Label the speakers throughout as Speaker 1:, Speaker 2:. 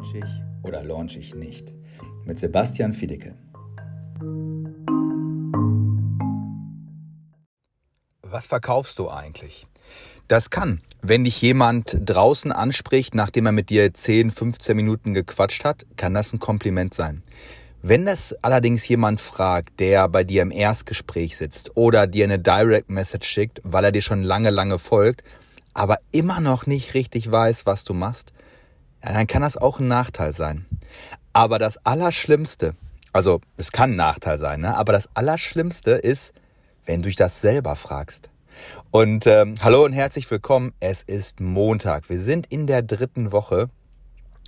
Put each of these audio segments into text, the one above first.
Speaker 1: Launch ich oder launch ich nicht? Mit Sebastian Fiedecke. Was verkaufst du eigentlich? Das kann, wenn dich jemand draußen anspricht, nachdem er mit dir 10, 15 Minuten gequatscht hat, kann das ein Kompliment sein. Wenn das allerdings jemand fragt, der bei dir im Erstgespräch sitzt oder dir eine Direct Message schickt, weil er dir schon lange, lange folgt, aber immer noch nicht richtig weiß, was du machst, ja, dann kann das auch ein Nachteil sein. Aber das Allerschlimmste, also es kann ein Nachteil sein, ne? aber das Allerschlimmste ist, wenn du dich das selber fragst. Und ähm, hallo und herzlich willkommen. Es ist Montag. Wir sind in der dritten Woche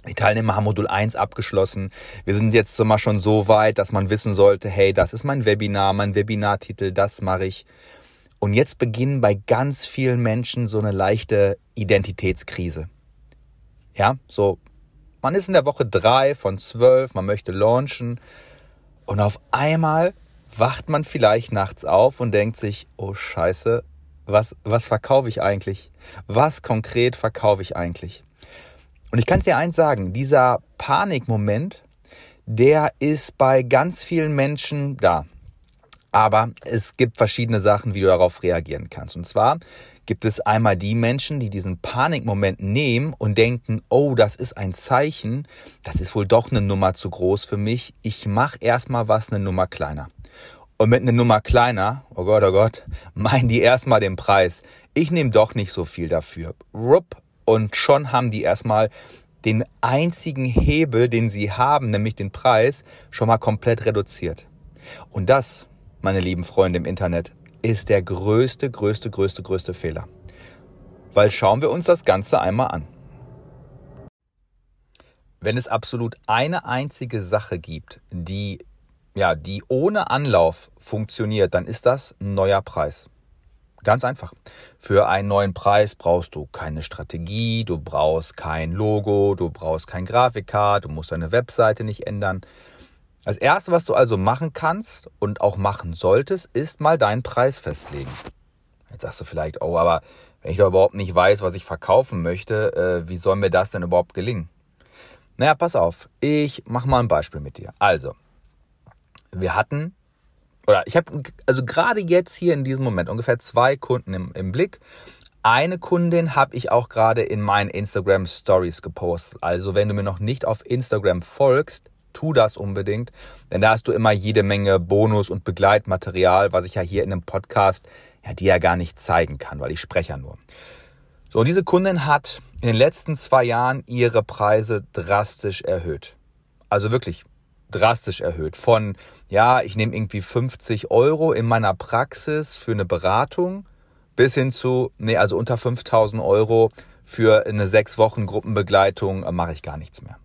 Speaker 1: die Teilnehmer haben Modul 1 abgeschlossen. Wir sind jetzt mal schon so weit, dass man wissen sollte, hey, das ist mein Webinar, mein Webinartitel, das mache ich. Und jetzt beginnen bei ganz vielen Menschen so eine leichte Identitätskrise. Ja, so, man ist in der Woche drei von zwölf, man möchte launchen und auf einmal wacht man vielleicht nachts auf und denkt sich, oh Scheiße, was, was verkaufe ich eigentlich? Was konkret verkaufe ich eigentlich? Und ich kann es dir eins sagen, dieser Panikmoment, der ist bei ganz vielen Menschen da. Aber es gibt verschiedene Sachen, wie du darauf reagieren kannst. Und zwar gibt es einmal die Menschen, die diesen Panikmoment nehmen und denken, oh, das ist ein Zeichen, das ist wohl doch eine Nummer zu groß für mich. Ich mache erstmal was eine Nummer kleiner. Und mit einer Nummer kleiner, oh Gott, oh Gott, meinen die erstmal den Preis. Ich nehme doch nicht so viel dafür. Rupp, und schon haben die erstmal den einzigen Hebel, den sie haben, nämlich den Preis, schon mal komplett reduziert. Und das, meine lieben Freunde im Internet, ist der größte, größte, größte, größte Fehler. Weil schauen wir uns das Ganze einmal an. Wenn es absolut eine einzige Sache gibt, die ja, die ohne Anlauf funktioniert, dann ist das ein neuer Preis. Ganz einfach. Für einen neuen Preis brauchst du keine Strategie, du brauchst kein Logo, du brauchst kein Grafikkart, du musst deine Webseite nicht ändern. Das erste, was du also machen kannst und auch machen solltest, ist mal deinen Preis festlegen. Jetzt sagst du vielleicht, oh, aber wenn ich doch überhaupt nicht weiß, was ich verkaufen möchte, äh, wie soll mir das denn überhaupt gelingen? Naja, pass auf, ich mach mal ein Beispiel mit dir. Also, wir hatten oder ich habe also gerade jetzt hier in diesem Moment ungefähr zwei Kunden im, im Blick. Eine Kundin habe ich auch gerade in meinen Instagram Stories gepostet. Also wenn du mir noch nicht auf Instagram folgst, tu das unbedingt, denn da hast du immer jede Menge Bonus und Begleitmaterial, was ich ja hier in einem Podcast ja dir ja gar nicht zeigen kann, weil ich spreche ja nur. So, diese Kundin hat in den letzten zwei Jahren ihre Preise drastisch erhöht. Also wirklich drastisch erhöht. Von, ja, ich nehme irgendwie 50 Euro in meiner Praxis für eine Beratung bis hin zu, nee, also unter 5000 Euro für eine sechs Wochen Gruppenbegleitung äh, mache ich gar nichts mehr.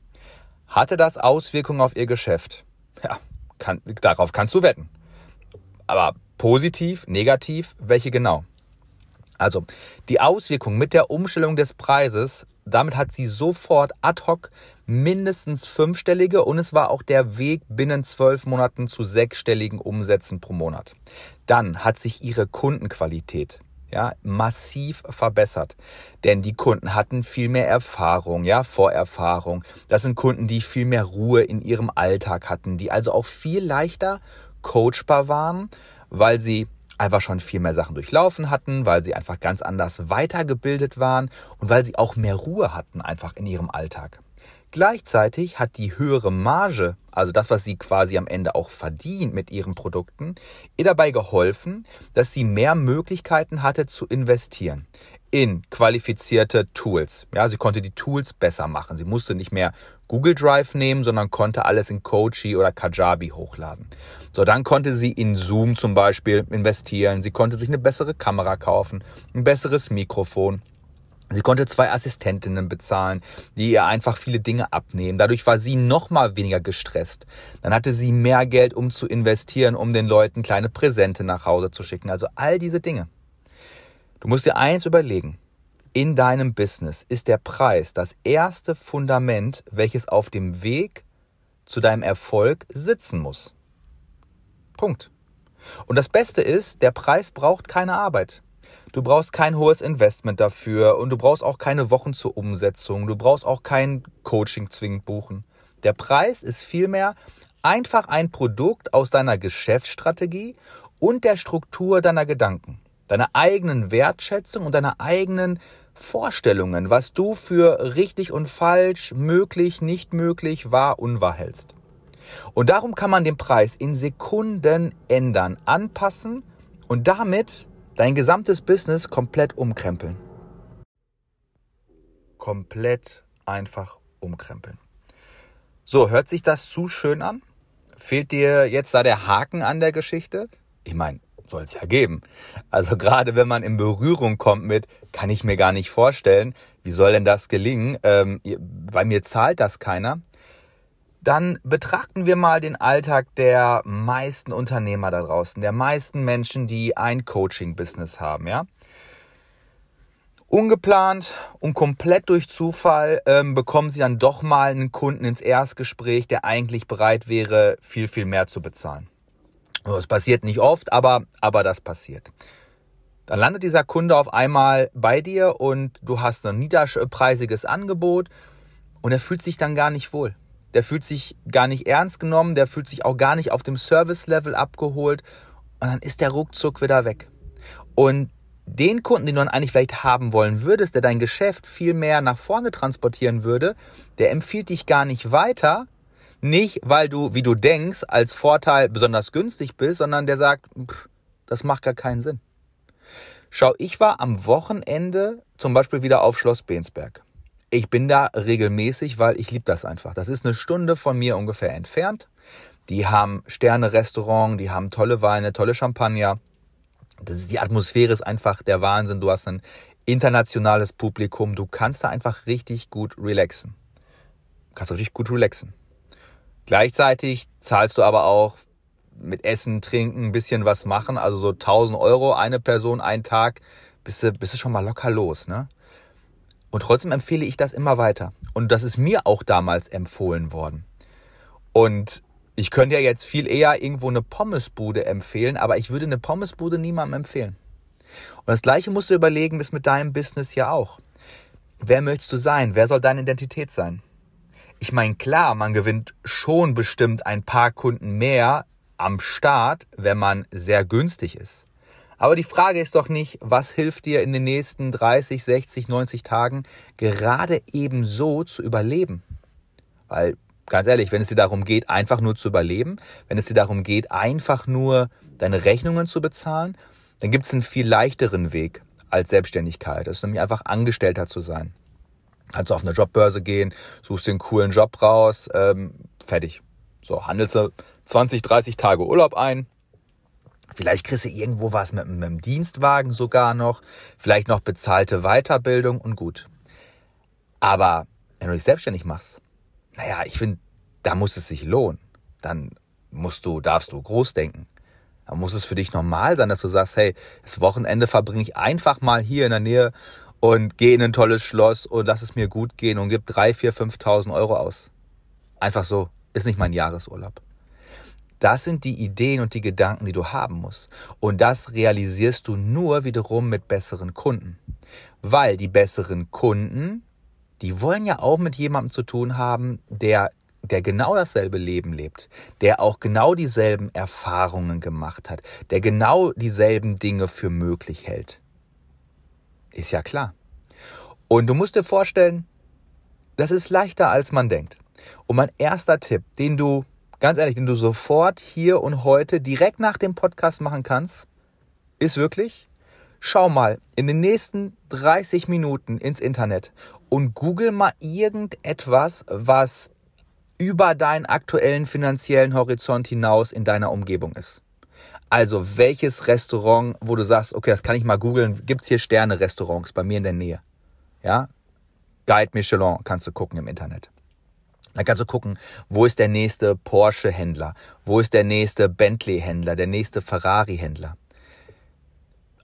Speaker 1: Hatte das Auswirkungen auf ihr Geschäft? Ja, kann, darauf kannst du wetten. Aber positiv, negativ, welche genau? Also die Auswirkung mit der Umstellung des Preises, damit hat sie sofort ad hoc mindestens fünfstellige und es war auch der Weg binnen zwölf Monaten zu sechsstelligen Umsätzen pro Monat. Dann hat sich ihre Kundenqualität ja, massiv verbessert. Denn die Kunden hatten viel mehr Erfahrung, ja, Vorerfahrung. Das sind Kunden, die viel mehr Ruhe in ihrem Alltag hatten, die also auch viel leichter coachbar waren, weil sie einfach schon viel mehr Sachen durchlaufen hatten, weil sie einfach ganz anders weitergebildet waren und weil sie auch mehr Ruhe hatten einfach in ihrem Alltag. Gleichzeitig hat die höhere Marge, also das, was sie quasi am Ende auch verdient mit ihren Produkten, ihr dabei geholfen, dass sie mehr Möglichkeiten hatte zu investieren in qualifizierte Tools. Ja, sie konnte die Tools besser machen. Sie musste nicht mehr Google Drive nehmen, sondern konnte alles in Kochi oder Kajabi hochladen. So, dann konnte sie in Zoom zum Beispiel investieren. Sie konnte sich eine bessere Kamera kaufen, ein besseres Mikrofon. Sie konnte zwei Assistentinnen bezahlen, die ihr einfach viele Dinge abnehmen. Dadurch war sie noch mal weniger gestresst. Dann hatte sie mehr Geld, um zu investieren, um den Leuten kleine Präsente nach Hause zu schicken. Also all diese Dinge. Du musst dir eins überlegen. In deinem Business ist der Preis das erste Fundament, welches auf dem Weg zu deinem Erfolg sitzen muss. Punkt. Und das Beste ist, der Preis braucht keine Arbeit. Du brauchst kein hohes Investment dafür und du brauchst auch keine Wochen zur Umsetzung. Du brauchst auch kein Coaching zwingend buchen. Der Preis ist vielmehr einfach ein Produkt aus deiner Geschäftsstrategie und der Struktur deiner Gedanken, deiner eigenen Wertschätzung und deiner eigenen Vorstellungen, was du für richtig und falsch, möglich, nicht möglich, wahr, unwahr hältst. Und darum kann man den Preis in Sekunden ändern, anpassen und damit dein gesamtes Business komplett umkrempeln. Komplett einfach umkrempeln. So, hört sich das zu schön an? Fehlt dir jetzt da der Haken an der Geschichte? Ich meine, soll es ja geben. Also gerade wenn man in Berührung kommt mit, kann ich mir gar nicht vorstellen, wie soll denn das gelingen? Ähm, bei mir zahlt das keiner. Dann betrachten wir mal den Alltag der meisten Unternehmer da draußen, der meisten Menschen, die ein Coaching-Business haben, ja. Ungeplant und komplett durch Zufall ähm, bekommen sie dann doch mal einen Kunden ins Erstgespräch, der eigentlich bereit wäre, viel, viel mehr zu bezahlen. Das passiert nicht oft, aber, aber das passiert. Dann landet dieser Kunde auf einmal bei dir und du hast ein niederpreisiges Angebot und er fühlt sich dann gar nicht wohl. Der fühlt sich gar nicht ernst genommen, der fühlt sich auch gar nicht auf dem Service-Level abgeholt und dann ist der ruckzuck wieder weg. Und den Kunden, den du dann eigentlich vielleicht haben wollen würdest, der dein Geschäft viel mehr nach vorne transportieren würde, der empfiehlt dich gar nicht weiter, nicht weil du, wie du denkst, als Vorteil besonders günstig bist, sondern der sagt, pff, das macht gar keinen Sinn. Schau, ich war am Wochenende zum Beispiel wieder auf Schloss Bensberg. Ich bin da regelmäßig, weil ich liebe das einfach. Das ist eine Stunde von mir ungefähr entfernt. Die haben Sterne-Restaurant, die haben tolle Weine, tolle Champagner. Das ist, die Atmosphäre ist einfach der Wahnsinn. Du hast ein internationales Publikum. Du kannst da einfach richtig gut relaxen. Du kannst richtig gut relaxen. Gleichzeitig zahlst du aber auch mit Essen, Trinken, ein bisschen was machen. Also so 1000 Euro eine Person, ein Tag, bist du, bist du schon mal locker los. Ne? Und trotzdem empfehle ich das immer weiter. Und das ist mir auch damals empfohlen worden. Und ich könnte ja jetzt viel eher irgendwo eine Pommesbude empfehlen, aber ich würde eine Pommesbude niemandem empfehlen. Und das gleiche musst du überlegen, ist mit deinem Business ja auch. Wer möchtest du sein? Wer soll deine Identität sein? Ich meine, klar, man gewinnt schon bestimmt ein paar Kunden mehr am Start, wenn man sehr günstig ist. Aber die Frage ist doch nicht, was hilft dir in den nächsten 30, 60, 90 Tagen gerade eben so zu überleben? Weil ganz ehrlich, wenn es dir darum geht, einfach nur zu überleben, wenn es dir darum geht, einfach nur deine Rechnungen zu bezahlen, dann gibt es einen viel leichteren Weg als Selbstständigkeit. Das ist nämlich einfach Angestellter zu sein. Kannst du auf eine Jobbörse gehen, suchst einen coolen Job raus, ähm, fertig. So, handelst du 20, 30 Tage Urlaub ein. Vielleicht kriegst du irgendwo was mit, mit einem Dienstwagen sogar noch. Vielleicht noch bezahlte Weiterbildung und gut. Aber wenn du dich selbstständig machst, naja, ich finde, da muss es sich lohnen. Dann musst du, darfst du groß denken. Dann muss es für dich normal sein, dass du sagst, hey, das Wochenende verbringe ich einfach mal hier in der Nähe und gehe in ein tolles Schloss und lass es mir gut gehen und gib drei, vier, 5.000 Euro aus. Einfach so. Ist nicht mein Jahresurlaub. Das sind die Ideen und die Gedanken, die du haben musst. Und das realisierst du nur wiederum mit besseren Kunden. Weil die besseren Kunden die wollen ja auch mit jemandem zu tun haben, der der genau dasselbe Leben lebt, der auch genau dieselben Erfahrungen gemacht hat, der genau dieselben Dinge für möglich hält. Ist ja klar. Und du musst dir vorstellen, das ist leichter als man denkt. Und mein erster Tipp, den du, ganz ehrlich, den du sofort hier und heute direkt nach dem Podcast machen kannst, ist wirklich, schau mal in den nächsten 30 Minuten ins Internet und google mal irgendetwas, was über deinen aktuellen finanziellen Horizont hinaus in deiner Umgebung ist. Also welches Restaurant, wo du sagst, okay, das kann ich mal googeln, gibt es hier Sterne-Restaurants bei mir in der Nähe? Ja? Guide Michelin kannst du gucken im Internet. Da kannst du gucken, wo ist der nächste Porsche-Händler, wo ist der nächste Bentley-Händler, der nächste Ferrari-Händler.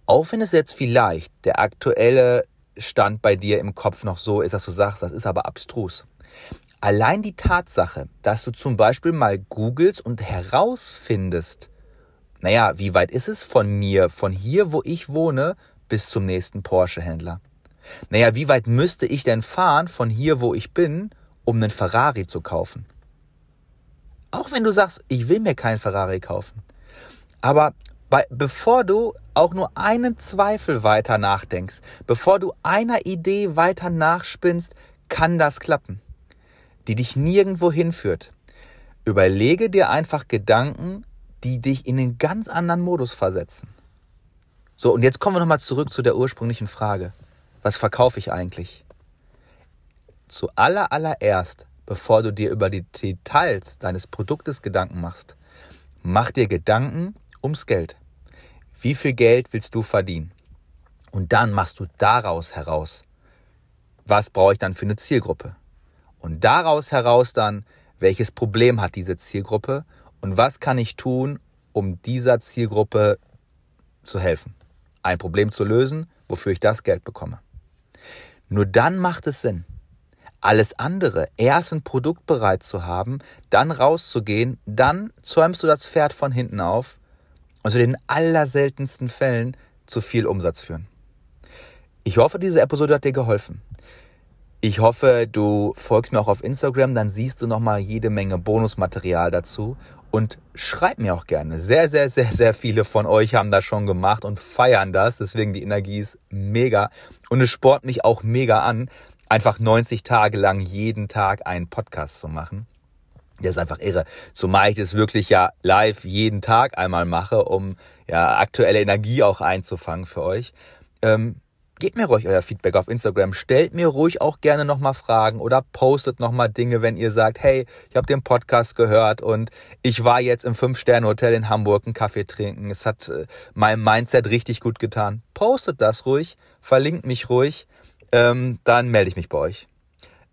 Speaker 1: Auch wenn es jetzt vielleicht der aktuelle Stand bei dir im Kopf noch so ist, dass du sagst, das ist aber abstrus. Allein die Tatsache, dass du zum Beispiel mal googelst und herausfindest, naja, wie weit ist es von mir, von hier, wo ich wohne, bis zum nächsten Porsche-Händler? Naja, wie weit müsste ich denn fahren von hier, wo ich bin, um einen Ferrari zu kaufen? Auch wenn du sagst, ich will mir keinen Ferrari kaufen. Aber bei, bevor du auch nur einen Zweifel weiter nachdenkst, bevor du einer Idee weiter nachspinnst, kann das klappen, die dich nirgendwo hinführt. Überlege dir einfach Gedanken, die dich in einen ganz anderen Modus versetzen. So, und jetzt kommen wir nochmal zurück zu der ursprünglichen Frage. Was verkaufe ich eigentlich? Zu aller, allererst, bevor du dir über die Details deines Produktes Gedanken machst, mach dir Gedanken ums Geld. Wie viel Geld willst du verdienen? Und dann machst du daraus heraus, was brauche ich dann für eine Zielgruppe? Und daraus heraus dann, welches Problem hat diese Zielgruppe und was kann ich tun, um dieser Zielgruppe zu helfen? Ein Problem zu lösen, wofür ich das Geld bekomme. Nur dann macht es Sinn. Alles andere, erst ein Produkt bereit zu haben, dann rauszugehen, dann zäumst du das Pferd von hinten auf und zu den allerseltensten Fällen zu viel Umsatz führen. Ich hoffe, diese Episode hat dir geholfen. Ich hoffe, du folgst mir auch auf Instagram, dann siehst du nochmal jede Menge Bonusmaterial dazu und schreib mir auch gerne. Sehr, sehr, sehr, sehr viele von euch haben das schon gemacht und feiern das. Deswegen die Energie ist mega und es sport mich auch mega an, einfach 90 Tage lang jeden Tag einen Podcast zu machen. Das ist einfach irre. Zumal ich das wirklich ja live jeden Tag einmal mache, um ja aktuelle Energie auch einzufangen für euch. Ähm, Gebt mir ruhig euer Feedback auf Instagram. Stellt mir ruhig auch gerne nochmal Fragen oder postet nochmal Dinge, wenn ihr sagt, hey, ich habe den Podcast gehört und ich war jetzt im Fünf-Sterne-Hotel in Hamburg einen Kaffee trinken. Es hat äh, meinem Mindset richtig gut getan. Postet das ruhig, verlinkt mich ruhig, ähm, dann melde ich mich bei euch.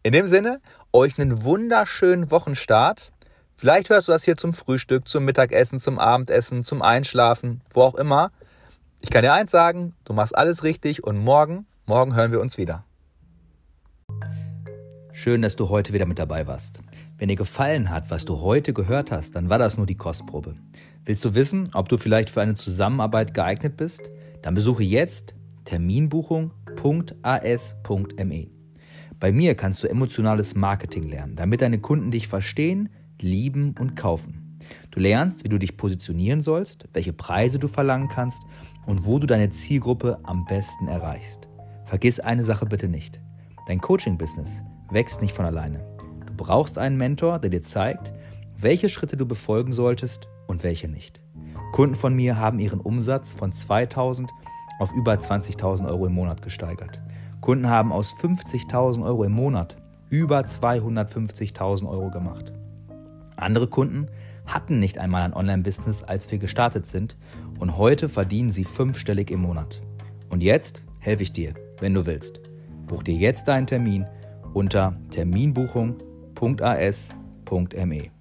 Speaker 1: In dem Sinne, euch einen wunderschönen Wochenstart. Vielleicht hörst du das hier zum Frühstück, zum Mittagessen, zum Abendessen, zum Einschlafen, wo auch immer. Ich kann dir eins sagen, du machst alles richtig und morgen, morgen hören wir uns wieder. Schön, dass du heute wieder mit dabei warst. Wenn dir gefallen hat, was du heute gehört hast, dann war das nur die Kostprobe. Willst du wissen, ob du vielleicht für eine Zusammenarbeit geeignet bist? Dann besuche jetzt terminbuchung.as.me. Bei mir kannst du emotionales Marketing lernen, damit deine Kunden dich verstehen, lieben und kaufen. Du lernst, wie du dich positionieren sollst, welche Preise du verlangen kannst und wo du deine Zielgruppe am besten erreichst. Vergiss eine Sache bitte nicht. Dein Coaching-Business wächst nicht von alleine. Du brauchst einen Mentor, der dir zeigt, welche Schritte du befolgen solltest und welche nicht. Kunden von mir haben ihren Umsatz von 2000 auf über 20.000 Euro im Monat gesteigert. Kunden haben aus 50.000 Euro im Monat über 250.000 Euro gemacht. Andere Kunden hatten nicht einmal ein Online-Business, als wir gestartet sind und heute verdienen sie fünfstellig im Monat. Und jetzt helfe ich dir, wenn du willst. Buch dir jetzt deinen Termin unter terminbuchung.as.me.